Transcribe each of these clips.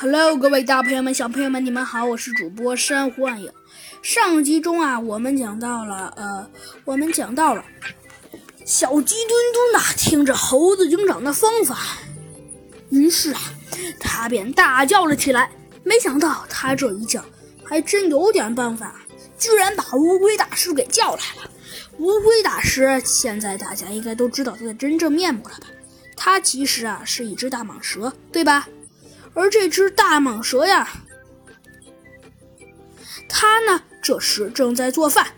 Hello，各位大朋友们、小朋友们，你们好，我是主播珊瑚暗影。上集中啊，我们讲到了，呃，我们讲到了小鸡墩墩呐，听着猴子警长的方法，于是啊，他便大叫了起来。没想到他这一叫还真有点办法，居然把乌龟大师给叫来了。乌龟大师，现在大家应该都知道他的真正面目了吧？他其实啊是一只大蟒蛇，对吧？而这只大蟒蛇呀，它呢这时正在做饭，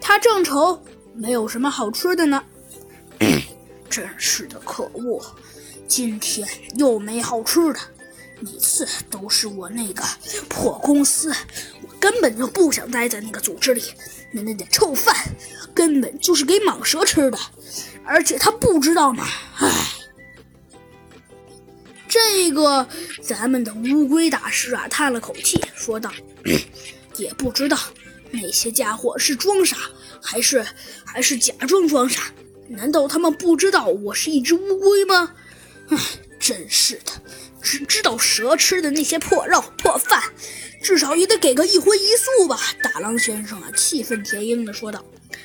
它正愁没有什么好吃的呢。真是的，可恶！今天又没好吃的，每次都是我那个破公司，我根本就不想待在那个组织里。那那点臭饭根本就是给蟒蛇吃的，而且它不知道吗？唉。这个咱们的乌龟大师啊，叹了口气，说道：“也不知道那些家伙是装傻，还是还是假装装傻？难道他们不知道我是一只乌龟吗？唉，真是的，只知道蛇吃的那些破肉破饭，至少也得给个一荤一素吧！”大狼先生啊，气愤填膺地说道。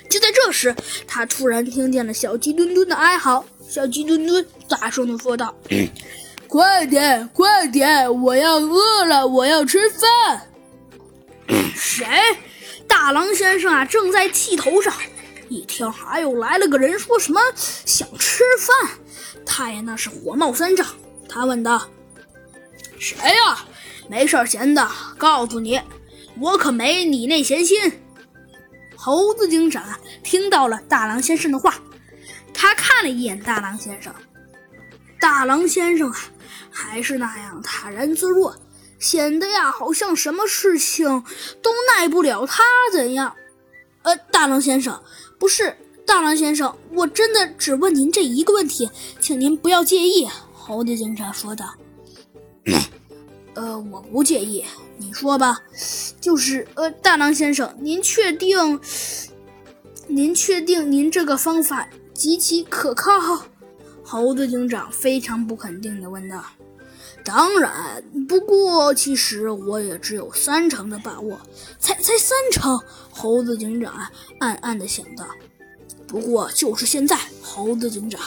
就在这时，他突然听见了小鸡墩墩的哀嚎。小鸡墩墩大声地说道。快点，快点！我要饿了，我要吃饭。谁？大狼先生啊，正在气头上。一听还有来了个人，说什么想吃饭，他也那是火冒三丈。他问道：“谁呀？没事闲的，告诉你，我可没你那闲心。”猴子警长听到了大狼先生的话，他看了一眼大狼先生。大狼先生啊。还是那样坦然自若，显得呀好像什么事情都耐不了他怎样。呃，大狼先生，不是大狼先生，我真的只问您这一个问题，请您不要介意。”猴子警察说道。“呃，我不介意，你说吧。就是呃，大狼先生，您确定？您确定您这个方法极其可靠？”猴子警长非常不肯定地问道。当然，不过其实我也只有三成的把握，才才三成。猴子警长暗暗的想到。不过就是现在，猴子警长